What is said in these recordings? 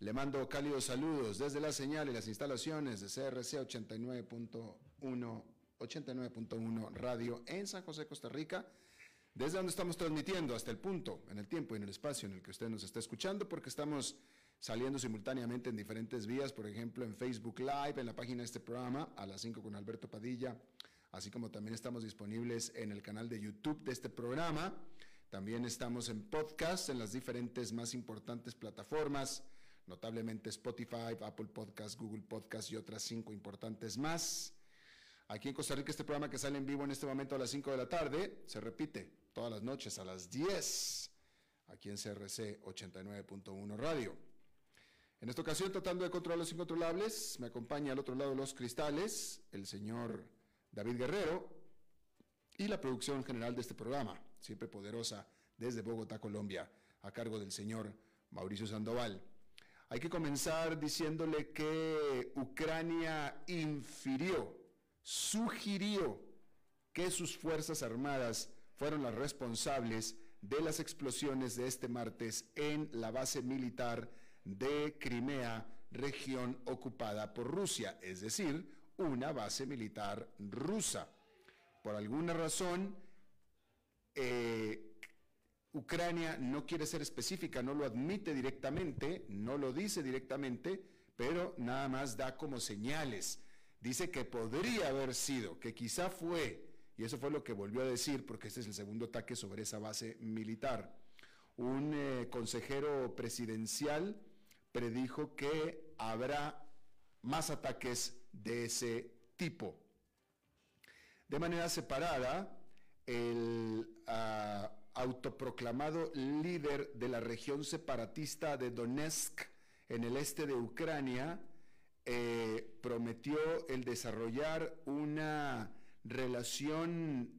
le mando cálidos saludos desde la señal y las instalaciones de CRC 89.1 89.1 Radio en San José, Costa Rica, desde donde estamos transmitiendo hasta el punto, en el tiempo y en el espacio en el que usted nos está escuchando, porque estamos saliendo simultáneamente en diferentes vías, por ejemplo en Facebook Live, en la página de este programa, a las 5 con Alberto Padilla, así como también estamos disponibles en el canal de YouTube de este programa. También estamos en podcast en las diferentes más importantes plataformas notablemente Spotify, Apple Podcast, Google Podcast y otras cinco importantes más. Aquí en Costa Rica este programa que sale en vivo en este momento a las 5 de la tarde se repite todas las noches a las 10 aquí en CRC 89.1 Radio. En esta ocasión, tratando de controlar los incontrolables, me acompaña al otro lado de los cristales el señor David Guerrero y la producción general de este programa, siempre poderosa, desde Bogotá, Colombia, a cargo del señor Mauricio Sandoval. Hay que comenzar diciéndole que Ucrania infirió, sugirió que sus Fuerzas Armadas fueron las responsables de las explosiones de este martes en la base militar de Crimea, región ocupada por Rusia, es decir, una base militar rusa. Por alguna razón, eh, Ucrania no quiere ser específica, no lo admite directamente, no lo dice directamente, pero nada más da como señales. Dice que podría haber sido, que quizá fue, y eso fue lo que volvió a decir, porque este es el segundo ataque sobre esa base militar. Un eh, consejero presidencial predijo que habrá más ataques de ese tipo. De manera separada, el... Ah, autoproclamado líder de la región separatista de Donetsk en el este de Ucrania, eh, prometió el desarrollar una relación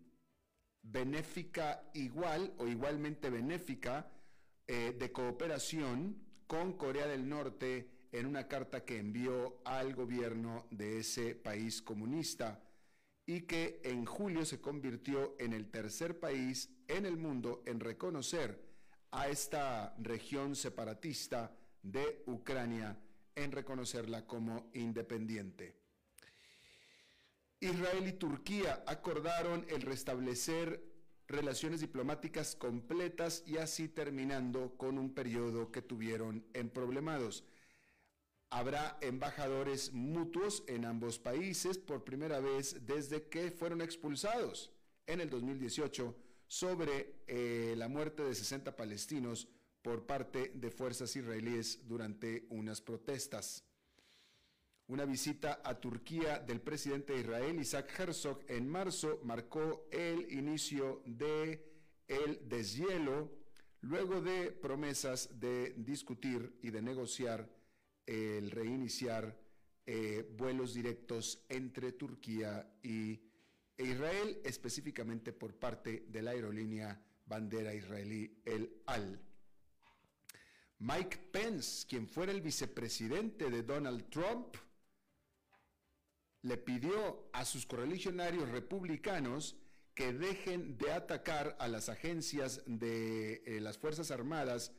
benéfica igual o igualmente benéfica eh, de cooperación con Corea del Norte en una carta que envió al gobierno de ese país comunista y que en julio se convirtió en el tercer país en el mundo en reconocer a esta región separatista de Ucrania, en reconocerla como independiente. Israel y Turquía acordaron el restablecer relaciones diplomáticas completas y así terminando con un periodo que tuvieron en problemados. Habrá embajadores mutuos en ambos países por primera vez desde que fueron expulsados en el 2018 sobre eh, la muerte de 60 palestinos por parte de fuerzas israelíes durante unas protestas. Una visita a Turquía del presidente de Israel, Isaac Herzog, en marzo marcó el inicio de el deshielo luego de promesas de discutir y de negociar el reiniciar eh, vuelos directos entre Turquía y Israel, específicamente por parte de la aerolínea bandera israelí El Al. Mike Pence, quien fuera el vicepresidente de Donald Trump, le pidió a sus correligionarios republicanos que dejen de atacar a las agencias de eh, las Fuerzas Armadas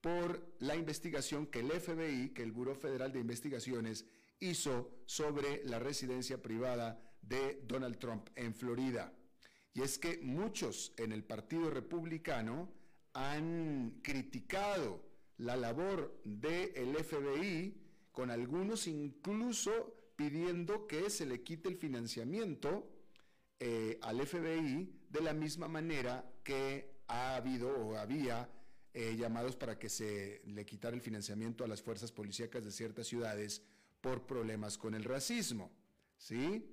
por la investigación que el FBI, que el Buró Federal de Investigaciones, hizo sobre la residencia privada de Donald Trump en Florida. Y es que muchos en el Partido Republicano han criticado la labor del FBI, con algunos incluso pidiendo que se le quite el financiamiento eh, al FBI de la misma manera que ha habido o había eh, llamados para que se le quitara el financiamiento a las fuerzas policíacas de ciertas ciudades por problemas con el racismo. ¿sí?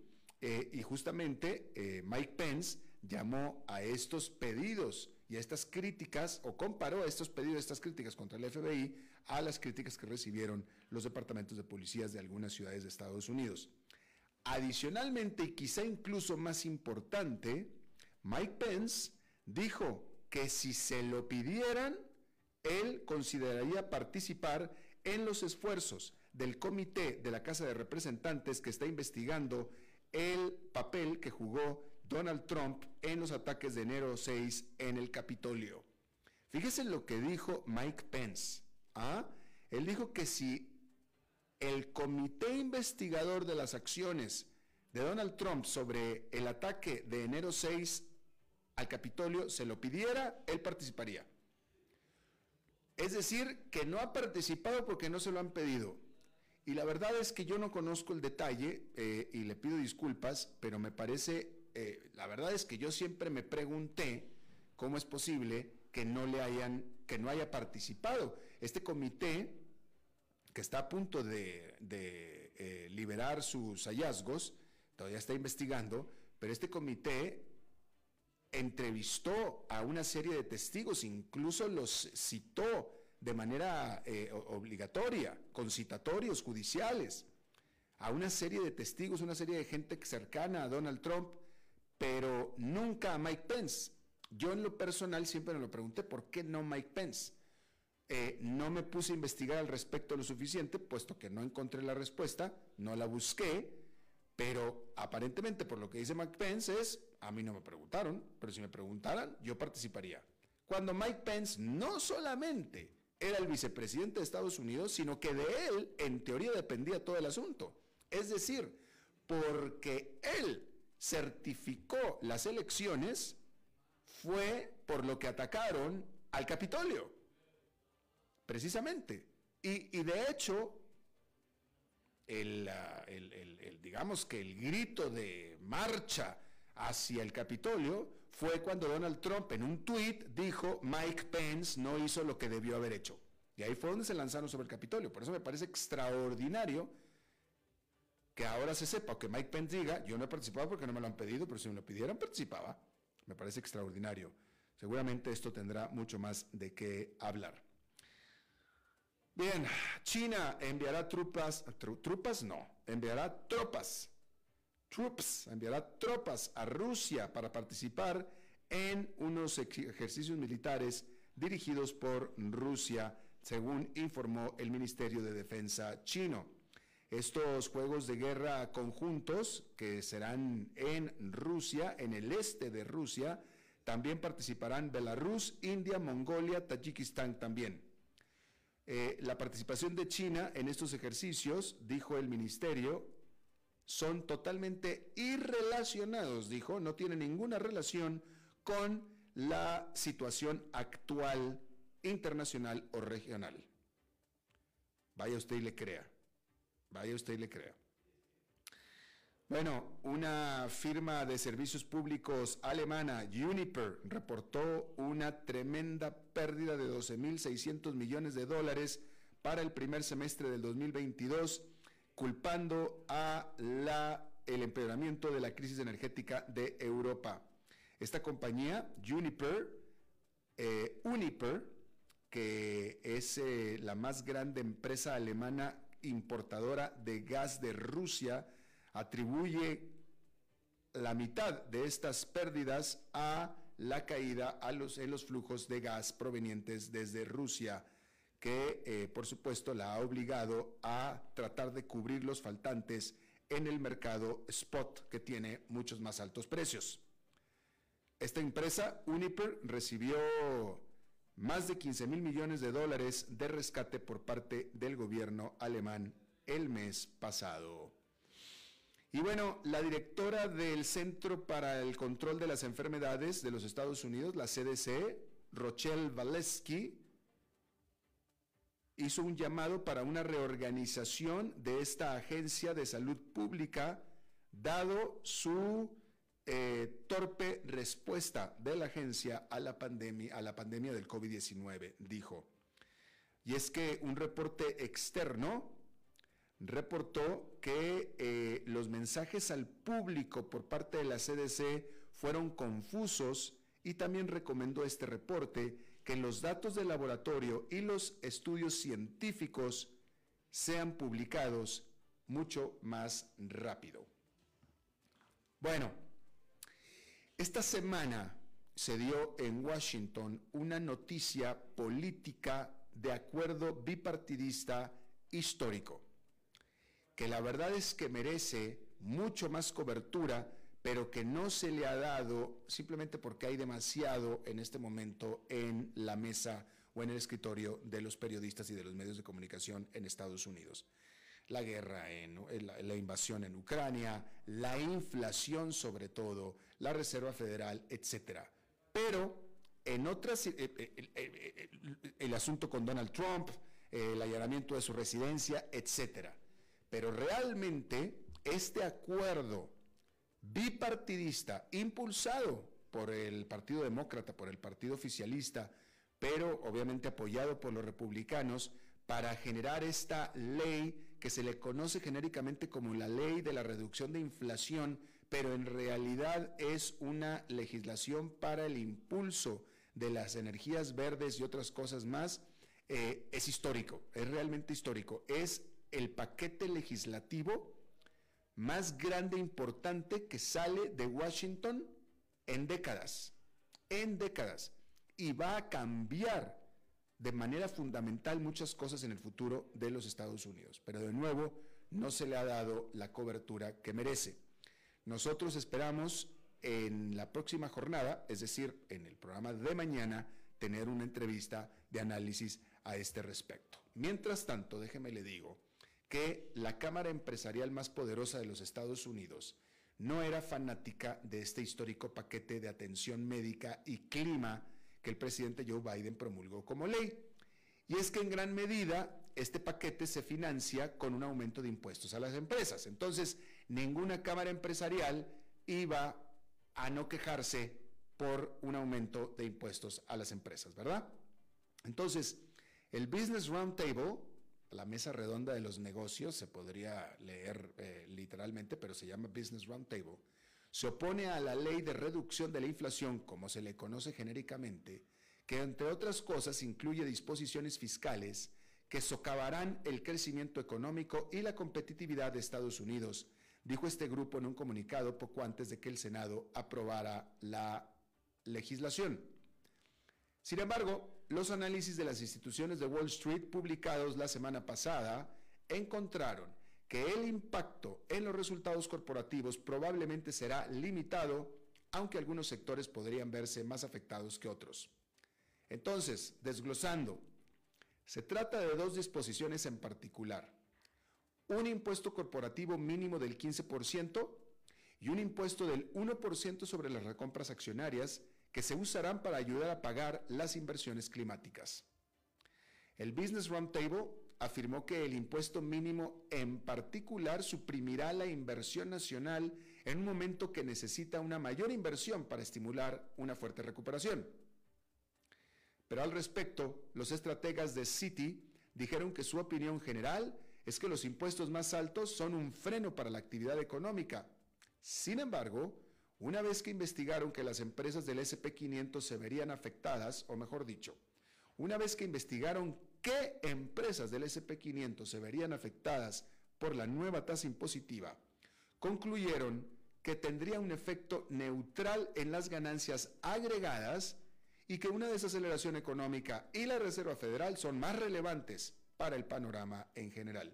Eh, y justamente Mike Pence llamó a estos pedidos y a estas críticas, o comparó a estos pedidos, estas críticas contra el FBI, a las críticas que recibieron los departamentos de policías de algunas ciudades de Estados Unidos. Adicionalmente, y quizá incluso más importante, Mike Pence dijo que si se lo pidieran, él consideraría participar en los esfuerzos del comité de la Casa de Representantes que está investigando el papel que jugó Donald Trump en los ataques de enero 6 en el Capitolio. Fíjese lo que dijo Mike Pence. ¿ah? Él dijo que si el comité investigador de las acciones de Donald Trump sobre el ataque de enero 6 al Capitolio se lo pidiera, él participaría. Es decir, que no ha participado porque no se lo han pedido. Y la verdad es que yo no conozco el detalle eh, y le pido disculpas, pero me parece eh, la verdad es que yo siempre me pregunté cómo es posible que no le hayan, que no haya participado. Este comité, que está a punto de, eh, liberar sus hallazgos, todavía está investigando, pero este comité entrevistó a una serie de testigos, incluso los citó de manera eh, obligatoria, con citatorios judiciales, a una serie de testigos, una serie de gente cercana a Donald Trump, pero nunca a Mike Pence. Yo en lo personal siempre me lo pregunté, ¿por qué no Mike Pence? Eh, no me puse a investigar al respecto lo suficiente, puesto que no encontré la respuesta, no la busqué, pero aparentemente por lo que dice Mike Pence es, a mí no me preguntaron, pero si me preguntaran, yo participaría. Cuando Mike Pence no solamente era el vicepresidente de Estados Unidos, sino que de él, en teoría, dependía todo el asunto. Es decir, porque él certificó las elecciones fue por lo que atacaron al Capitolio, precisamente. Y, de hecho, el, digamos que el grito de marcha hacia el Capitolio fue cuando Donald Trump en un tuit dijo Mike Pence no hizo lo que debió haber hecho. Y ahí fue donde se lanzaron sobre el Capitolio. Por eso me parece extraordinario que ahora se sepa, que Mike Pence diga, yo no he participado porque no me lo han pedido, pero si me lo pidieran participaba. Me parece extraordinario. Seguramente esto tendrá mucho más de qué hablar. Bien, China enviará tropas, tropas no, enviará tropas, troops, enviará tropas a Rusia para participar en unos ejercicios militares dirigidos por Rusia, según informó el Ministerio de Defensa chino. Estos juegos de guerra conjuntos que serán en Rusia, en el este de Rusia, también participarán Belarus, India, Mongolia, Tayikistán también. Eh, la participación de China en estos ejercicios, dijo el ministerio, son totalmente irrelacionados, dijo, no tienen ninguna relación con la situación actual internacional o regional. Vaya usted y le crea. Vaya usted y le crea. Bueno, una firma de servicios públicos alemana, Uniper, reportó una tremenda pérdida de 12.600 millones de dólares para el primer semestre del 2022, culpando a la, el empeoramiento de la crisis energética de Europa. Esta compañía, Uniper, eh, Uniper, que es eh, la más grande empresa alemana importadora de gas de Rusia atribuye la mitad de estas pérdidas a la caída a en los flujos de gas provenientes desde Rusia, que eh, por supuesto la ha obligado a tratar de cubrir los faltantes en el mercado spot, que tiene muchos más altos precios. Esta empresa, Uniper, recibió más de 15 mil millones de dólares de rescate por parte del gobierno alemán el mes pasado. Y bueno, la directora del Centro para el Control de las Enfermedades de los Estados Unidos, la CDC, Rochelle Valesky, hizo un llamado para una reorganización de esta agencia de salud pública, dado su eh, torpe respuesta de la agencia a la pandemia, a la pandemia del COVID-19, dijo. Y es que un reporte externo reportó que eh, los mensajes al público por parte de la CDC fueron confusos y también recomendó este reporte que los datos del laboratorio y los estudios científicos sean publicados mucho más rápido. Bueno, esta semana se dio en Washington una noticia política de acuerdo bipartidista histórico, que la verdad es que merece mucho más cobertura pero que no se le ha dado simplemente porque hay demasiado en este momento en la mesa o en el escritorio de los periodistas y de los medios de comunicación en Estados Unidos. La guerra, en, la, invasión en Ucrania, la inflación sobre todo, la Reserva Federal, etcétera. Pero en otras, eh, eh, eh, el asunto con Donald Trump, el allanamiento de su residencia, etcétera. Pero realmente este acuerdo bipartidista, impulsado por el Partido Demócrata, por el Partido Oficialista, pero obviamente apoyado por los republicanos, para generar esta ley que se le conoce genéricamente como la ley de la reducción de inflación, pero en realidad es una legislación para el impulso de las energías verdes y otras cosas más, eh, es histórico, es realmente histórico. Es el paquete legislativo más grande e importante que sale de Washington en décadas, en décadas, y va a cambiar de manera fundamental muchas cosas en el futuro de los Estados Unidos. Pero de nuevo, no se le ha dado la cobertura que merece. Nosotros esperamos en la próxima jornada, es decir, en el programa de mañana, tener una entrevista de análisis a este respecto. Mientras tanto, déjeme le digo, que la Cámara Empresarial más poderosa de los Estados Unidos no era fanática de este histórico paquete de atención médica y clima que el presidente Joe Biden promulgó como ley. Y es que en gran medida este paquete se financia con un aumento de impuestos a las empresas. Entonces, ninguna Cámara Empresarial iba a no quejarse por un aumento de impuestos a las empresas, ¿verdad? Entonces, el Business Roundtable la mesa redonda de los negocios, se podría leer eh, literalmente, pero se llama Business Roundtable, se opone a la ley de reducción de la inflación, como se le conoce genéricamente, que entre otras cosas incluye disposiciones fiscales que socavarán el crecimiento económico y la competitividad de Estados Unidos, dijo este grupo en un comunicado poco antes de que el Senado aprobara la legislación. Sin embargo, los análisis de las instituciones de Wall Street publicados la semana pasada encontraron que el impacto en los resultados corporativos probablemente será limitado, aunque algunos sectores podrían verse más afectados que otros. Entonces, desglosando, se trata de dos disposiciones en particular. Un impuesto corporativo mínimo del 15% y un impuesto del 1% sobre las recompras accionarias que se usarán para ayudar a pagar las inversiones climáticas. El Business Roundtable afirmó que el impuesto mínimo en particular suprimirá la inversión nacional en un momento que necesita una mayor inversión para estimular una fuerte recuperación. Pero al respecto, los estrategas de Citi dijeron que su opinión general es que los impuestos más altos son un freno para la actividad económica. Sin embargo, una vez que investigaron que las empresas del SP500 se verían afectadas, o mejor dicho, una vez que investigaron qué empresas del SP500 se verían afectadas por la nueva tasa impositiva, concluyeron que tendría un efecto neutral en las ganancias agregadas y que una desaceleración económica y la Reserva Federal son más relevantes para el panorama en general.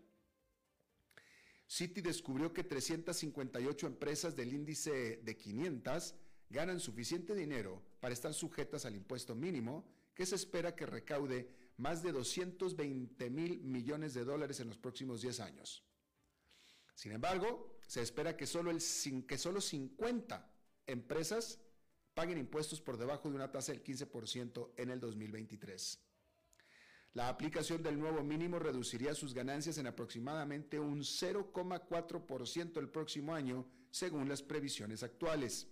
Citi descubrió que 358 empresas del índice de 500 ganan suficiente dinero para estar sujetas al impuesto mínimo que se espera que recaude más de 220 mil millones de dólares en los próximos 10 años. Sin embargo, se espera que solo, el, que solo 50 empresas paguen impuestos por debajo de una tasa del 15% en el 2023. La aplicación del nuevo mínimo reduciría sus ganancias en aproximadamente un 0,4% el próximo año, según las previsiones actuales.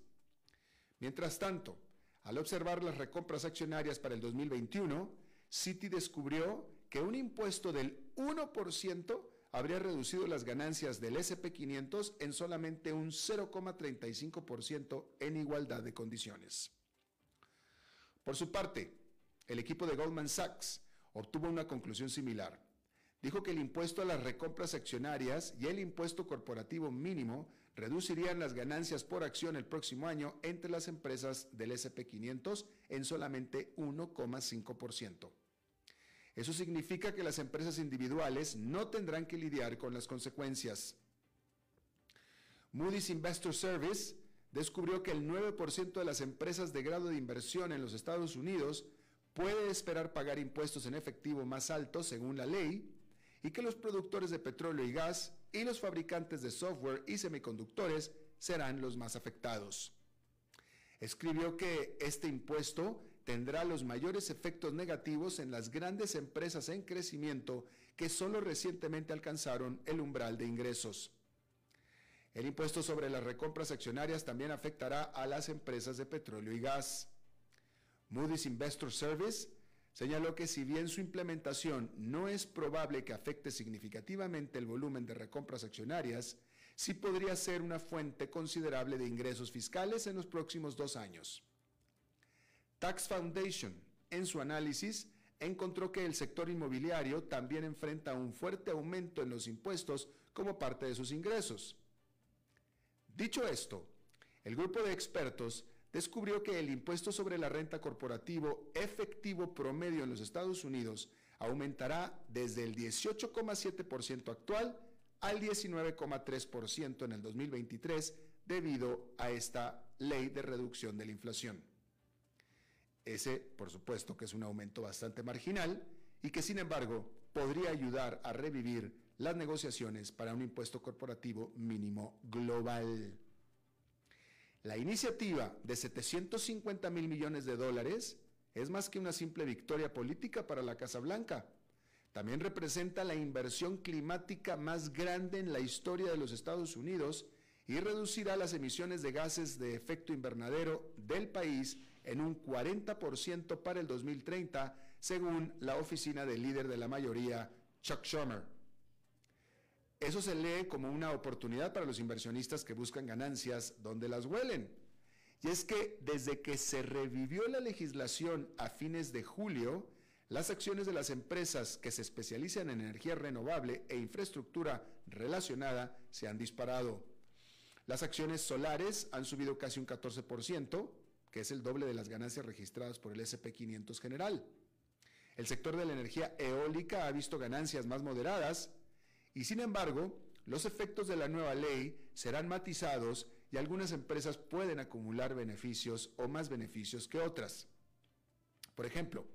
Mientras tanto, al observar las recompras accionarias para el 2021, Citi descubrió que un impuesto del 1% habría reducido las ganancias del SP500 en solamente un 0,35% en igualdad de condiciones. Por su parte, el equipo de Goldman Sachs obtuvo una conclusión similar. Dijo que el impuesto a las recompras accionarias y el impuesto corporativo mínimo reducirían las ganancias por acción el próximo año entre las empresas del SP500 en solamente 1,5%. Eso significa que las empresas individuales no tendrán que lidiar con las consecuencias. Moody's Investor Service descubrió que el 9% de las empresas de grado de inversión en los Estados Unidos puede esperar pagar impuestos en efectivo más altos según la ley y que los productores de petróleo y gas y los fabricantes de software y semiconductores serán los más afectados. Escribió que este impuesto tendrá los mayores efectos negativos en las grandes empresas en crecimiento que solo recientemente alcanzaron el umbral de ingresos. El impuesto sobre las recompras accionarias también afectará a las empresas de petróleo y gas. Moody's Investor Service señaló que si bien su implementación no es probable que afecte significativamente el volumen de recompras accionarias, sí podría ser una fuente considerable de ingresos fiscales en los próximos dos años. Tax Foundation, en su análisis, encontró que el sector inmobiliario también enfrenta un fuerte aumento en los impuestos como parte de sus ingresos. Dicho esto, el grupo de expertos descubrió que el impuesto sobre la renta corporativo efectivo promedio en los Estados Unidos aumentará desde el 18,7% actual al 19,3% en el 2023 debido a esta ley de reducción de la inflación. Ese, por supuesto, que es un aumento bastante marginal y que, sin embargo, podría ayudar a revivir las negociaciones para un impuesto corporativo mínimo global. La iniciativa de 750 mil millones de dólares es más que una simple victoria política para la Casa Blanca. También representa la inversión climática más grande en la historia de los Estados Unidos y reducirá las emisiones de gases de efecto invernadero del país en un 40% para el 2030, según la oficina del líder de la mayoría, Chuck Schumer. Eso se lee como una oportunidad para los inversionistas que buscan ganancias donde las huelen. Y es que desde que se revivió la legislación a fines de julio, las acciones de las empresas que se especializan en energía renovable e infraestructura relacionada se han disparado. Las acciones solares han subido casi un 14%, que es el doble de las ganancias registradas por el SP500 general. El sector de la energía eólica ha visto ganancias más moderadas y sin embargo, los efectos de la nueva ley serán matizados y algunas empresas pueden acumular beneficios o más beneficios que otras. Por ejemplo,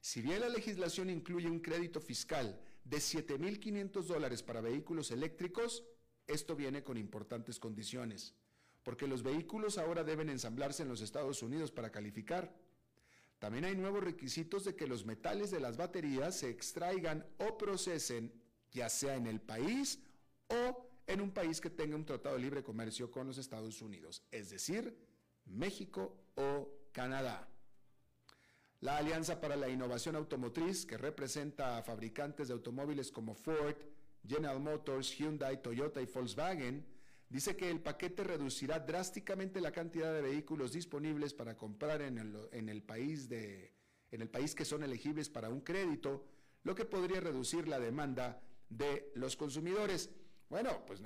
si bien la legislación incluye un crédito fiscal de 7.500 dólares para vehículos eléctricos, esto viene con importantes condiciones porque los vehículos ahora deben ensamblarse en los Estados Unidos para calificar. También hay nuevos requisitos de que los metales de las baterías se extraigan o procesen ya sea en el país o en un país que tenga un tratado de libre comercio con los Estados Unidos, es decir, México o Canadá. La Alianza para la Innovación Automotriz, que representa a fabricantes de automóviles como Ford, General Motors, Hyundai, Toyota y Volkswagen, dice que el paquete reducirá drásticamente la cantidad de vehículos disponibles para comprar en el, país, de, en el país que son elegibles para un crédito, lo que podría reducir la demanda de los consumidores. Bueno, pues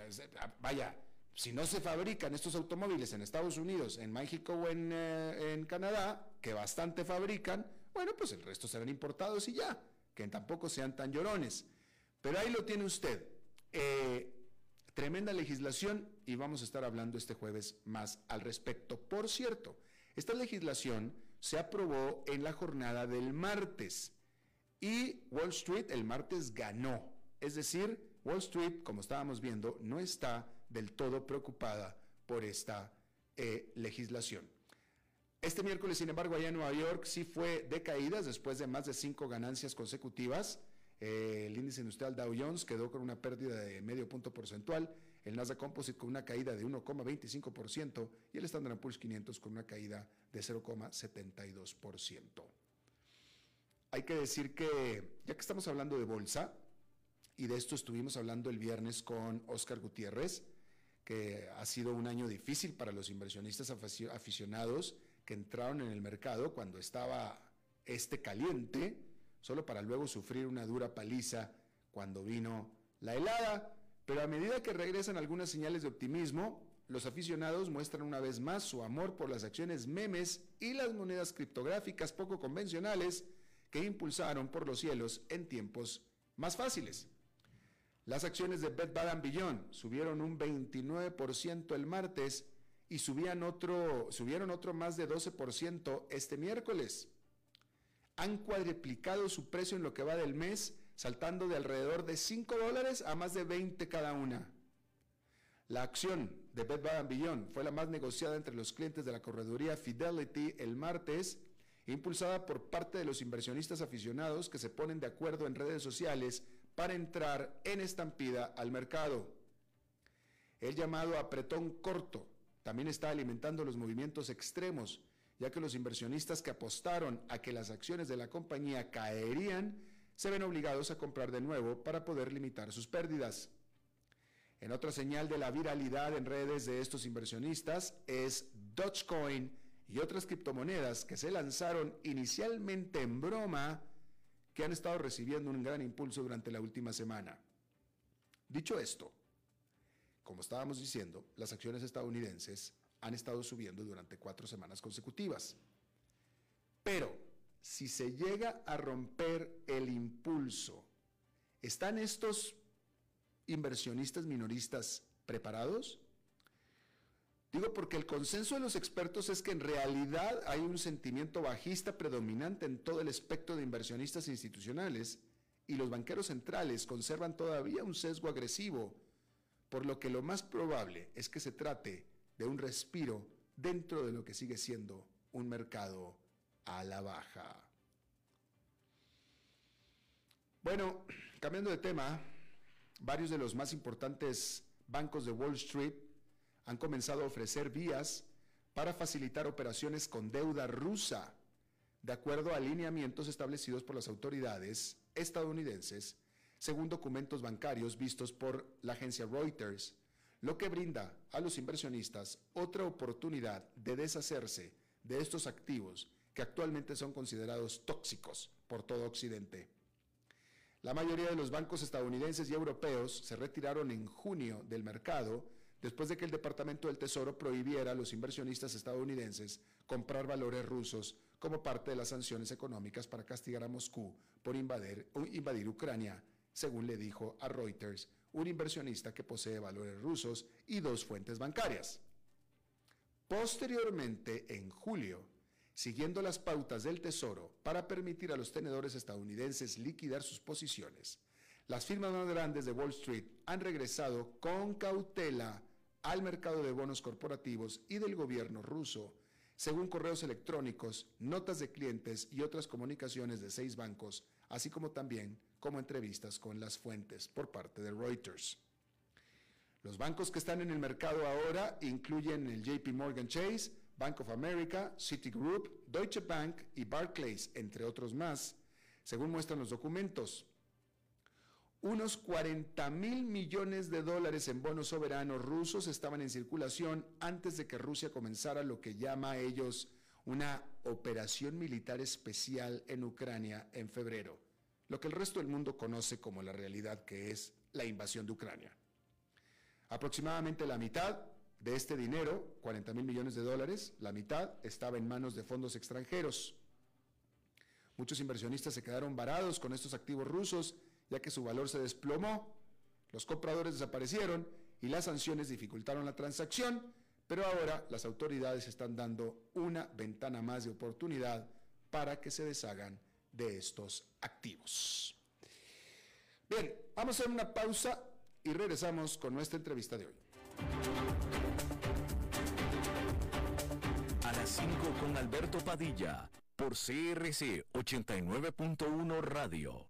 vaya, si no se fabrican estos automóviles en Estados Unidos, en México o en, eh, en Canadá, que bastante fabrican, bueno, pues el resto serán importados y ya, que tampoco sean tan llorones. Pero ahí lo tiene usted. Eh, Tremenda legislación y vamos a estar hablando este jueves más al respecto. Por cierto, esta legislación se aprobó en la jornada del martes y Wall Street el martes ganó. Es decir, Wall Street, como estábamos viendo, no está del todo preocupada por esta eh, legislación. Este miércoles, sin embargo, allá en Nueva York sí fue de caídas después de más de cinco ganancias consecutivas. Eh, el índice industrial Dow Jones quedó con una pérdida de medio punto porcentual, el Nasdaq Composite con una caída de 1,25% y el Standard Poor's 500 con una caída de 0,72%. Hay que decir que, ya que estamos hablando de bolsa, y de esto estuvimos hablando el viernes con Oscar Gutiérrez, que ha sido un año difícil para los inversionistas aficionados que entraron en el mercado cuando estaba este caliente, solo para luego sufrir una dura paliza cuando vino la helada. Pero a medida que regresan algunas señales de optimismo, los aficionados muestran una vez más su amor por las acciones memes y las monedas criptográficas poco convencionales que impulsaron por los cielos en tiempos más fáciles. Las acciones de Bed Bath Beyond subieron un 29% el martes y subían otro, subieron otro más de 12% este miércoles. Han cuadriplicado su precio en lo que va del mes, saltando de alrededor de 5 dólares a más de 20 cada una. La acción de Bed Bath Beyond fue la más negociada entre los clientes de la correduría Fidelity el martes, impulsada por parte de los inversionistas aficionados que se ponen de acuerdo en redes sociales para entrar en estampida al mercado. El llamado apretón corto también está alimentando los movimientos extremos, ya que los inversionistas que apostaron a que las acciones de la compañía caerían se ven obligados a comprar de nuevo para poder limitar sus pérdidas. En otra señal de la viralidad en redes de estos inversionistas es Dogecoin y otras criptomonedas que se lanzaron inicialmente en broma han estado recibiendo un gran impulso durante la última semana. Dicho esto, como estábamos diciendo, las acciones estadounidenses han estado subiendo durante cuatro semanas consecutivas. Pero si se llega a romper el impulso, ¿están estos inversionistas minoristas preparados? Digo porque el consenso de los expertos es que en realidad hay un sentimiento bajista predominante en todo el espectro de inversionistas institucionales y los banqueros centrales conservan todavía un sesgo agresivo, por lo que lo más probable es que se trate de un respiro dentro de lo que sigue siendo un mercado a la baja. Bueno, cambiando de tema, varios de los más importantes bancos de Wall Street han comenzado a ofrecer vías para facilitar operaciones con deuda rusa, de acuerdo a lineamientos establecidos por las autoridades estadounidenses, según documentos bancarios vistos por la agencia Reuters, lo que brinda a los inversionistas otra oportunidad de deshacerse de estos activos que actualmente son considerados tóxicos por todo Occidente. La mayoría de los bancos estadounidenses y europeos se retiraron en junio del mercado después de que el Departamento del Tesoro prohibiera a los inversionistas estadounidenses comprar valores rusos como parte de las sanciones económicas para castigar a Moscú por invadir, Ucrania, según le dijo a Reuters un inversionista que posee valores rusos y dos fuentes bancarias. Posteriormente, en julio, siguiendo las pautas del Tesoro para permitir a los tenedores estadounidenses liquidar sus posiciones, las firmas más grandes de Wall Street han regresado con cautela al mercado de bonos corporativos y del gobierno ruso, según correos electrónicos, notas de clientes y otras comunicaciones de seis bancos, así como también como entrevistas con las fuentes por parte de Reuters. Los bancos que están en el mercado ahora incluyen el JP Morgan Chase, Bank of America, Citigroup, Deutsche Bank y Barclays, entre otros más, según muestran los documentos unos 40 mil millones de dólares en bonos soberanos rusos estaban en circulación antes de que Rusia comenzara lo que llama a ellos una operación militar especial en Ucrania en febrero, lo que el resto del mundo conoce como la realidad que es la invasión de Ucrania. Aproximadamente la mitad de este dinero, 40 mil millones de dólares, la mitad estaba en manos de fondos extranjeros. Muchos inversionistas se quedaron varados con estos activos rusos ya que su valor se desplomó, los compradores desaparecieron y las sanciones dificultaron la transacción, Pero ahora las autoridades están dando una ventana más de oportunidad para que se deshagan de estos activos. Bien, vamos a hacer una pausa y regresamos con nuestra entrevista de hoy. A las 5 con Alberto Padilla, por CRC 89.1 Radio.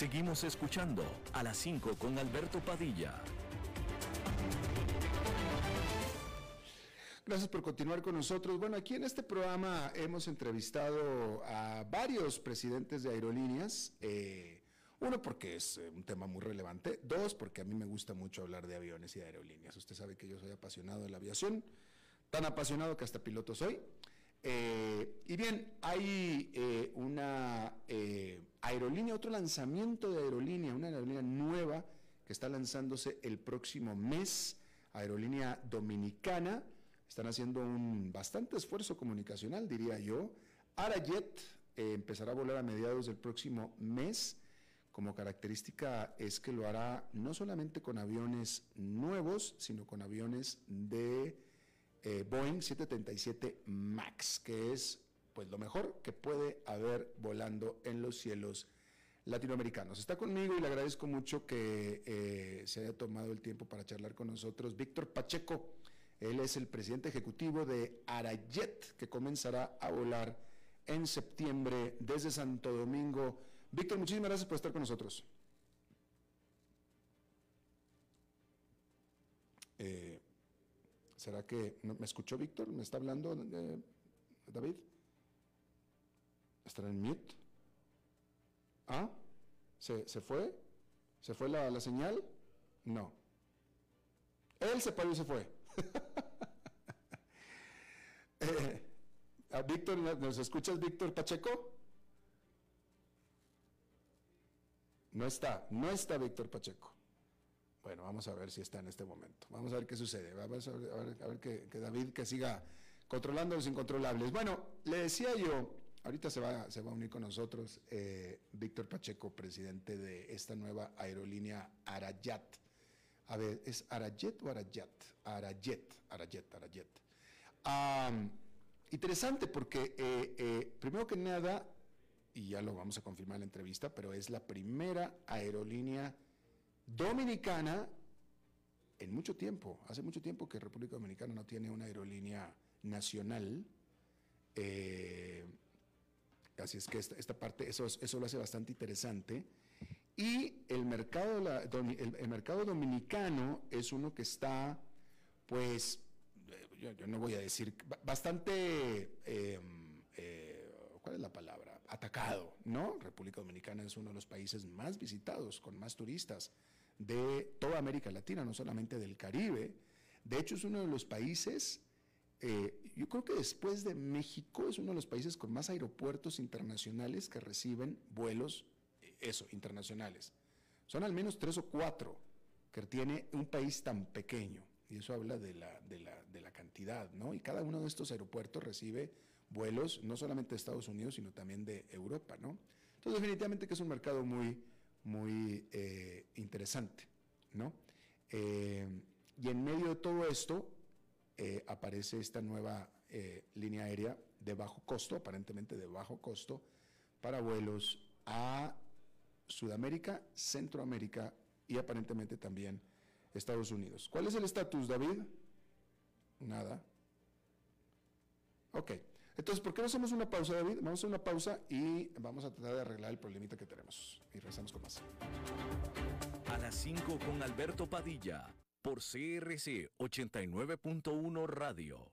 Seguimos escuchando a las 5 con Alberto Padilla. Gracias por continuar con nosotros. Bueno, aquí en este programa hemos entrevistado a varios presidentes de aerolíneas. Eh, uno, porque es eh, un tema muy relevante. Dos, porque a mí me gusta mucho hablar de aviones y aerolíneas. Usted sabe que yo soy apasionado de la aviación, tan apasionado que hasta piloto soy. Eh, y bien, hay eh, una eh, aerolínea, otro lanzamiento de aerolínea, una aerolínea nueva que está lanzándose el próximo mes, aerolínea dominicana. Están haciendo un bastante esfuerzo comunicacional, diría yo. Arajet empezará a volar a mediados del próximo mes. Como característica es que lo hará no solamente con aviones nuevos, sino con aviones de eh, Boeing 737 MAX, que es pues lo mejor que puede haber volando en los cielos latinoamericanos. Está conmigo y le agradezco mucho que eh, se haya tomado el tiempo para charlar con nosotros. Víctor Pacheco, él es el presidente ejecutivo de Arajet, que comenzará a volar en septiembre desde Santo Domingo. Víctor, muchísimas gracias por estar con nosotros. Eh, ¿Será que me escuchó Víctor? ¿Me está hablando eh, David? ¿Estará en mute? ¿Ah? ¿Se, ¿Se, fue? ¿Se fue la, la, señal? No. Él se paró y se fue. eh, ¿a Víctor, ¿nos escuchas, Víctor Pacheco? No está, no está Víctor Pacheco. Bueno, vamos a ver si está en este momento. Vamos a ver qué sucede. Vamos a ver, a ver, a ver que, que, David que siga controlando los incontrolables. Bueno, le decía yo, ahorita se va, se va a unir con nosotros eh, Víctor Pacheco, presidente de esta nueva aerolínea Arayat. A ver, ¿es Arayet o Arayat? Arayet, Arayet, Arayet. Interesante porque, eh, eh, primero que nada, y ya lo vamos a confirmar en la entrevista, pero es la primera aerolínea dominicana en mucho tiempo. Hace mucho tiempo que República Dominicana no tiene una aerolínea nacional. Eh, así es que esta, parte, eso, lo hace bastante interesante. Y el mercado, dominicano es uno que está, pues, yo, no voy a decir, bastante, eh, eh, ¿cuál es la palabra? Atacado, ¿no? República Dominicana es uno de los países más visitados, con más turistas de toda América Latina, no solamente del Caribe. De hecho, es uno de los países, eh, yo creo que después de México, es uno de los países con más aeropuertos internacionales que reciben vuelos, eso, internacionales. Son al menos tres o cuatro que tiene un país tan pequeño. Y eso habla de la, de la, de la cantidad, ¿no? Y cada uno de estos aeropuertos recibe vuelos no solamente de Estados Unidos, sino también de Europa, ¿no? Entonces, definitivamente que es un mercado muy, muy eh, interesante, ¿no? Eh, y en medio de todo esto eh, aparece esta nueva línea aérea de bajo costo, aparentemente de bajo costo, para vuelos a Sudamérica, Centroamérica y aparentemente también Estados Unidos. ¿Cuál es el estatus, David? Nada. Ok. Entonces, ¿por qué no hacemos una pausa, David? Vamos a hacer una pausa y vamos a tratar de arreglar el problemita que tenemos. Y regresamos con más. A las 5 con Alberto Padilla, por CRC 89.1 Radio.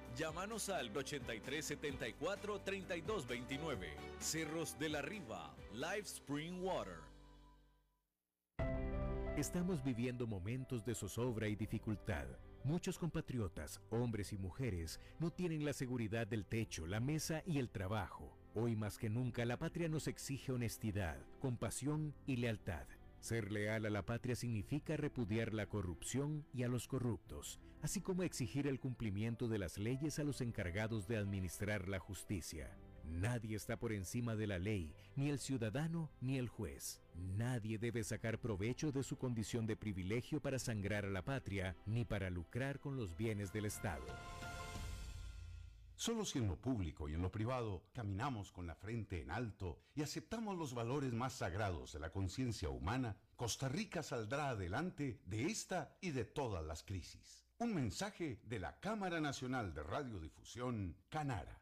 Llámanos al 8374-3229. Cerros de la Riva, Live Spring Water. Estamos viviendo momentos de zozobra y dificultad. Muchos compatriotas, hombres y mujeres, no tienen la seguridad del techo, la mesa y el trabajo. Hoy más que nunca la patria nos exige honestidad, compasión y lealtad. Ser leal a la patria significa repudiar la corrupción y a los corruptos, así como exigir el cumplimiento de las leyes a los encargados de administrar la justicia. Nadie está por encima de la ley, ni el ciudadano ni el juez. Nadie debe sacar provecho de su condición de privilegio para sangrar a la patria, ni para lucrar con los bienes del Estado. Solo si en lo público y en lo privado caminamos con la frente en alto y aceptamos los valores más sagrados de la conciencia humana, Costa Rica saldrá adelante de esta y de todas las crisis. Un mensaje de la Cámara Nacional de Radiodifusión, Canara.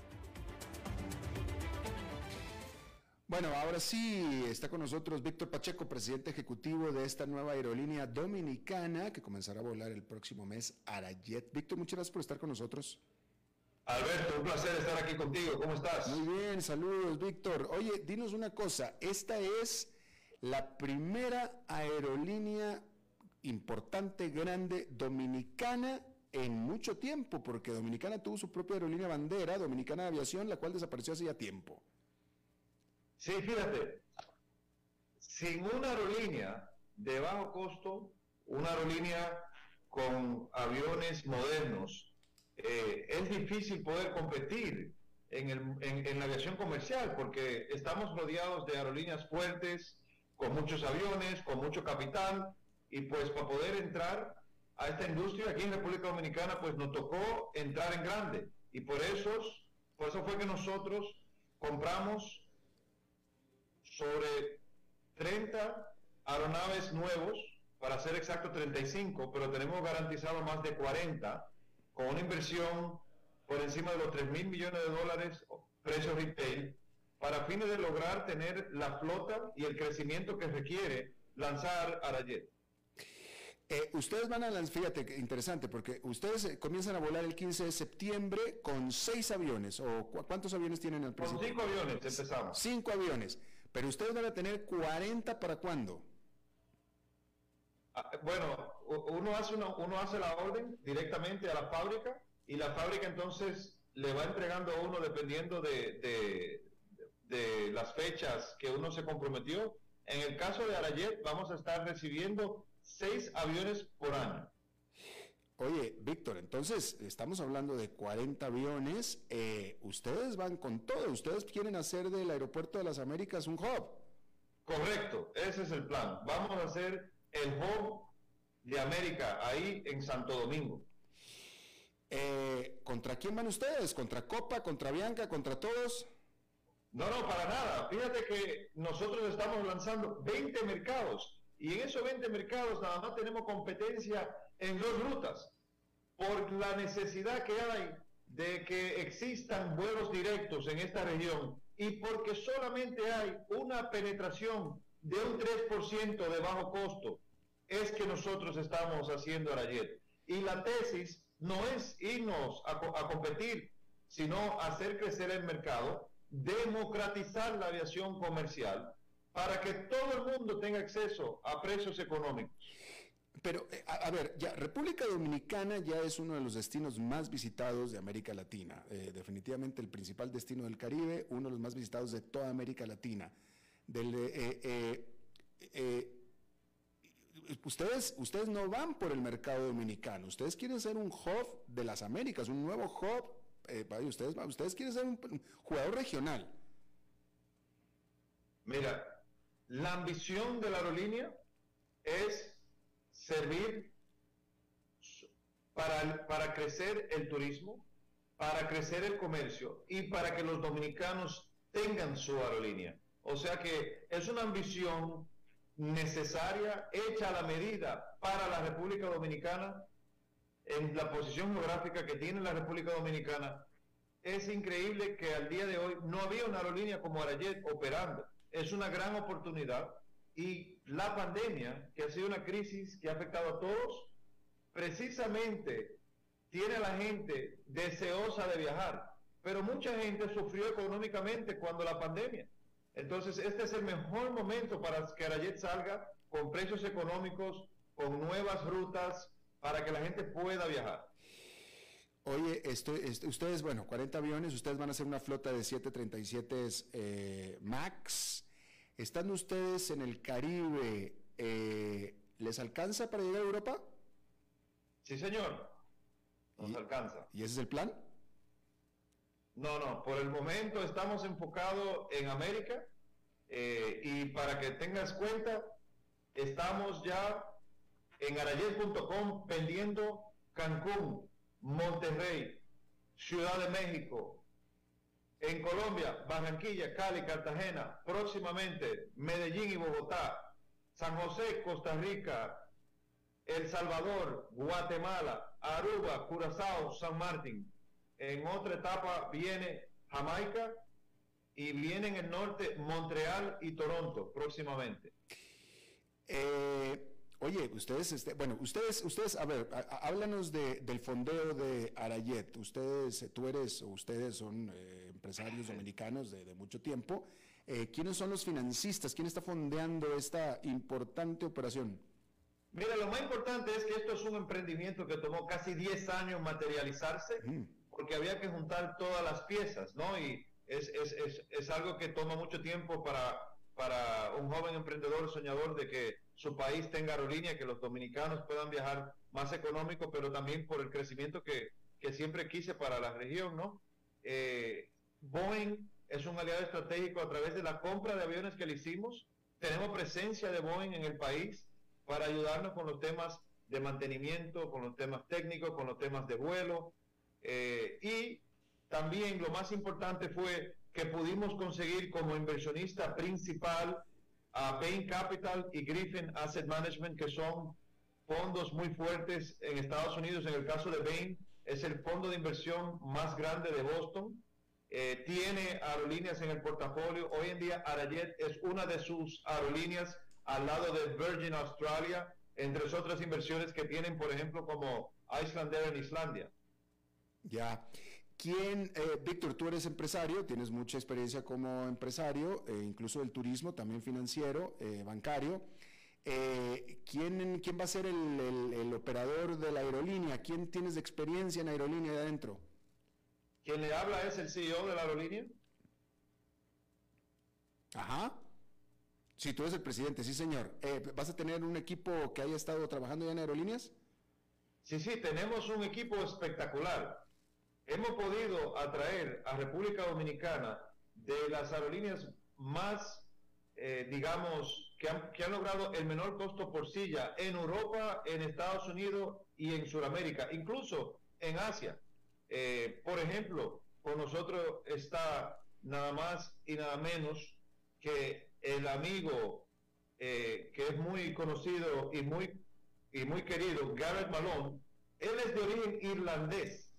Bueno, ahora sí está con nosotros Víctor Pacheco, presidente ejecutivo de esta nueva aerolínea dominicana que comenzará a volar el próximo mes, Arayet. Víctor, muchas gracias por estar con nosotros. Alberto, un placer estar aquí contigo. ¿Cómo estás? Muy bien, saludos, Víctor. Oye, dinos una cosa, esta es la primera aerolínea importante, grande, dominicana en mucho tiempo, porque Dominicana tuvo su propia aerolínea bandera, Dominicana de Aviación, la cual desapareció hace ya tiempo. Sí, fíjate, sin una aerolínea de bajo costo, una aerolínea con aviones modernos, eh, es difícil poder competir en, la aviación comercial porque estamos rodeados de aerolíneas fuertes, con muchos aviones, con mucho capital, y pues para poder entrar a esta industria aquí en República Dominicana, pues nos tocó entrar en grande. Y por eso, por eso fue que nosotros compramos sobre 30 aeronaves nuevos, para ser exacto 35, pero tenemos garantizado más de 40, con una inversión por encima de los 3 mil millones de dólares, precio retail, para fines de lograr tener la flota y el crecimiento que requiere lanzar Arayet. Eh, ustedes van a lanzar, fíjate, interesante, porque ustedes eh, comienzan a volar el 15 de septiembre con seis aviones, o ¿cuántos aviones tienen al principio? Con cinco aviones empezamos. Cinco aviones. Pero ustedes van a tener 40 para cuándo? Ah, bueno, uno hace, uno, hace la orden directamente a la fábrica y la fábrica entonces le va entregando a uno dependiendo de, de, las fechas que uno se comprometió. En el caso de Arayet vamos a estar recibiendo seis aviones por año. Oye, Víctor, entonces estamos hablando de 40 aviones. Eh, ustedes van con todo. Ustedes quieren hacer del Aeropuerto de las Américas un hub. Correcto, ese es el plan. Vamos a hacer el hub de América ahí en Santo Domingo. Eh, ¿Contra quién van ustedes? ¿Contra Copa? ¿Contra Bianca? ¿Contra todos? No, no, para nada. Fíjate que nosotros estamos lanzando 20 mercados y en esos 20 mercados nada más tenemos competencia en dos rutas por la necesidad que hay de que existan vuelos directos en esta región y porque solamente hay una penetración de un 3% de bajo costo, es que nosotros estamos haciendo ayer. Y la tesis no es irnos a, a competir, sino hacer crecer el mercado, democratizar la aviación comercial para que todo el mundo tenga acceso a precios económicos. Pero, eh, a, ver, ya, República Dominicana ya es uno de los destinos más visitados de América Latina. Eh, definitivamente el principal destino del Caribe, uno de los más visitados de toda América Latina. Eh, ustedes, ustedes no van por el mercado dominicano, ustedes quieren ser un hub de las Américas, un nuevo hub. ustedes, ustedes quieren ser un jugador regional. Mira, la ambición de la aerolínea es servir para, para crecer el turismo, para crecer el comercio y para que los dominicanos tengan su aerolínea. O sea que es una ambición necesaria, hecha a la medida para la República Dominicana, en la posición geográfica que tiene la República Dominicana. Es increíble que al día de hoy no había una aerolínea como Arayet operando. Es una gran oportunidad y la pandemia, que ha sido una crisis que ha afectado a todos, precisamente tiene a la gente deseosa de viajar, pero mucha gente sufrió económicamente cuando la pandemia. Entonces, este es el mejor momento para que Arayet salga con precios económicos, con nuevas rutas, para que la gente pueda viajar. Oye, ustedes, bueno, 40 aviones, ustedes van a hacer una flota de 737 eh, MAX. Estando ustedes en el Caribe, eh, ¿les alcanza para llegar a Europa? Sí, señor. Nos alcanza. ¿Y ese es el plan? No, no. Por el momento estamos enfocados en América. Eh, y para que tengas cuenta, estamos ya en arayet.com vendiendo Cancún, Monterrey, Ciudad de México, en Colombia, Barranquilla, Cali, Cartagena, próximamente Medellín y Bogotá, San José, Costa Rica, El Salvador, Guatemala, Aruba, Curazao, San Martín. En otra etapa viene Jamaica y viene en el norte Montreal y Toronto próximamente. Eh, Oye, ustedes, este, bueno, ustedes, ustedes, a ver, háblanos del fondeo de Arayet. Ustedes, tú eres, o ustedes son eh, empresarios dominicanos de, mucho tiempo. Eh, ¿Quiénes son los financistas? ¿Quién está fondeando esta importante operación? Mira, lo más importante es que esto es un emprendimiento que tomó casi 10 años materializarse, porque había que juntar todas las piezas, ¿no? Y es, es, es, es algo que toma mucho tiempo para, para un joven emprendedor soñador de que su país tenga aerolínea, que los dominicanos puedan viajar más económico, pero también por el crecimiento que, que siempre quise para la región, ¿no? Eh, Boeing es un aliado estratégico a través de la compra de aviones que le hicimos. Tenemos presencia de Boeing en el país para ayudarnos con los temas de mantenimiento, con los temas técnicos, con los temas de vuelo. Eh, y también lo más importante fue que pudimos conseguir como inversionista principal a Bain Capital y Griffin Asset Management, que son fondos muy fuertes en Estados Unidos. En el caso de Bain, es el fondo de inversión más grande de Boston. Eh, tiene aerolíneas en el portafolio. Hoy en día, Arayet es una de sus aerolíneas al lado de Virgin Australia, entre otras inversiones que tienen, por ejemplo, como Icelandair en Islandia. Ya. ¿Quién, eh, Víctor, tú eres empresario, tienes mucha experiencia como empresario, eh, incluso del turismo, también financiero, eh, bancario. ¿quién, ¿quién, va a ser el, operador de la aerolínea? ¿Quién tienes de experiencia en aerolínea de adentro? ¿Quién le habla es el CEO de la aerolínea. Ajá. Sí, tú eres el presidente, sí, señor. ¿Vas a tener un equipo que haya estado trabajando ya en aerolíneas? Sí, sí, tenemos un equipo espectacular. Hemos podido atraer a República Dominicana de las aerolíneas más, eh, digamos, que han, que han, logrado el menor costo por silla en Europa, en Estados Unidos y en Sudamérica, incluso en Asia. Eh, por ejemplo, con nosotros está nada más y nada menos que el amigo eh, que es muy conocido y muy, y muy querido, Garrett Malone. Él es de origen irlandés,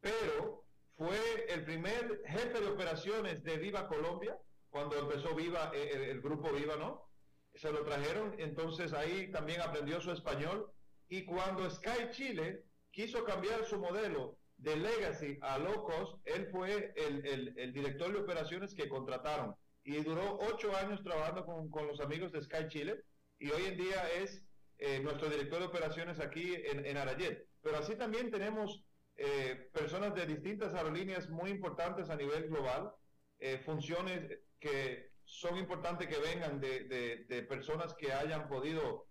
pero fue el primer jefe de operaciones de Viva Colombia, cuando empezó Viva, eh, el, el grupo Viva, ¿no? Se lo trajeron, entonces ahí también aprendió su español. Y cuando Sky Chile quiso cambiar su modelo de Legacy a Low Cost, él fue el, el, director de operaciones que contrataron y duró ocho años trabajando con, con los amigos de Sky Chile y hoy en día es eh, nuestro director de operaciones aquí en, en Arayet. Pero así también tenemos eh, personas de distintas aerolíneas muy importantes a nivel global, eh, funciones que son importantes que vengan de, de, personas que hayan podido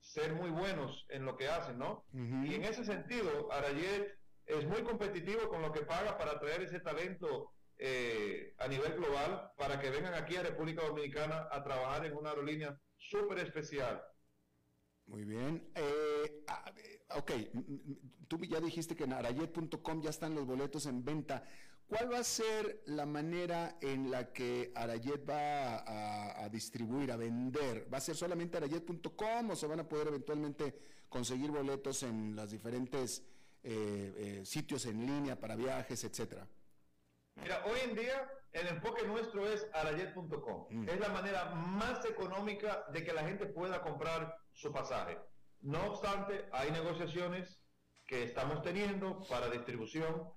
ser muy buenos en lo que hacen, ¿no? Uh -huh. Y en ese sentido, Arayet es muy competitivo con lo que paga para traer ese talento eh, a nivel global para que vengan aquí a República Dominicana a trabajar en una aerolínea súper especial. Muy bien. Eh, ok, tú ya dijiste que en arayet.com ya están los boletos en venta. ¿Cuál va a ser la manera en la que Arayet va a, a, distribuir, a vender? ¿Va a ser solamente arayet.com o se van a poder eventualmente conseguir boletos en los diferentes eh, eh, sitios en línea para viajes, etcétera? Mira, hoy en día el enfoque nuestro es arayet.com. Mm. Es la manera más económica de que la gente pueda comprar su pasaje. No obstante, hay negociaciones que estamos teniendo para distribución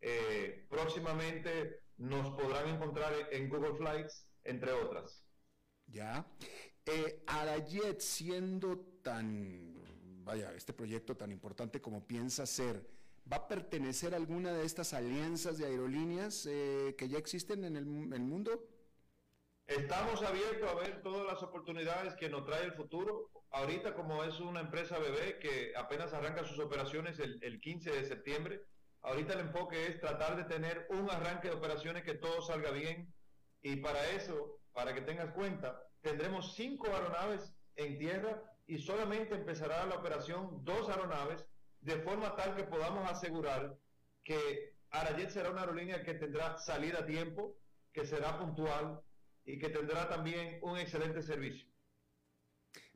eh, próximamente nos podrán encontrar en Google Flights, entre otras. Ya. Eh, Arayet, siendo tan, vaya, este proyecto tan importante como piensa ser, ¿va a pertenecer a alguna de estas alianzas de aerolíneas eh, que ya existen en el, en el, mundo? Estamos abiertos a ver todas las oportunidades que nos trae el futuro. Ahorita, como es una empresa bebé que apenas arranca sus operaciones el, el 15 de septiembre, Ahorita el enfoque es tratar de tener un arranque de operaciones que todo salga bien y para eso, para que tengas cuenta, tendremos cinco aeronaves en tierra y solamente empezará la operación dos aeronaves de forma tal que podamos asegurar que Arayet será una aerolínea que tendrá salida a tiempo, que será puntual y que tendrá también un excelente servicio.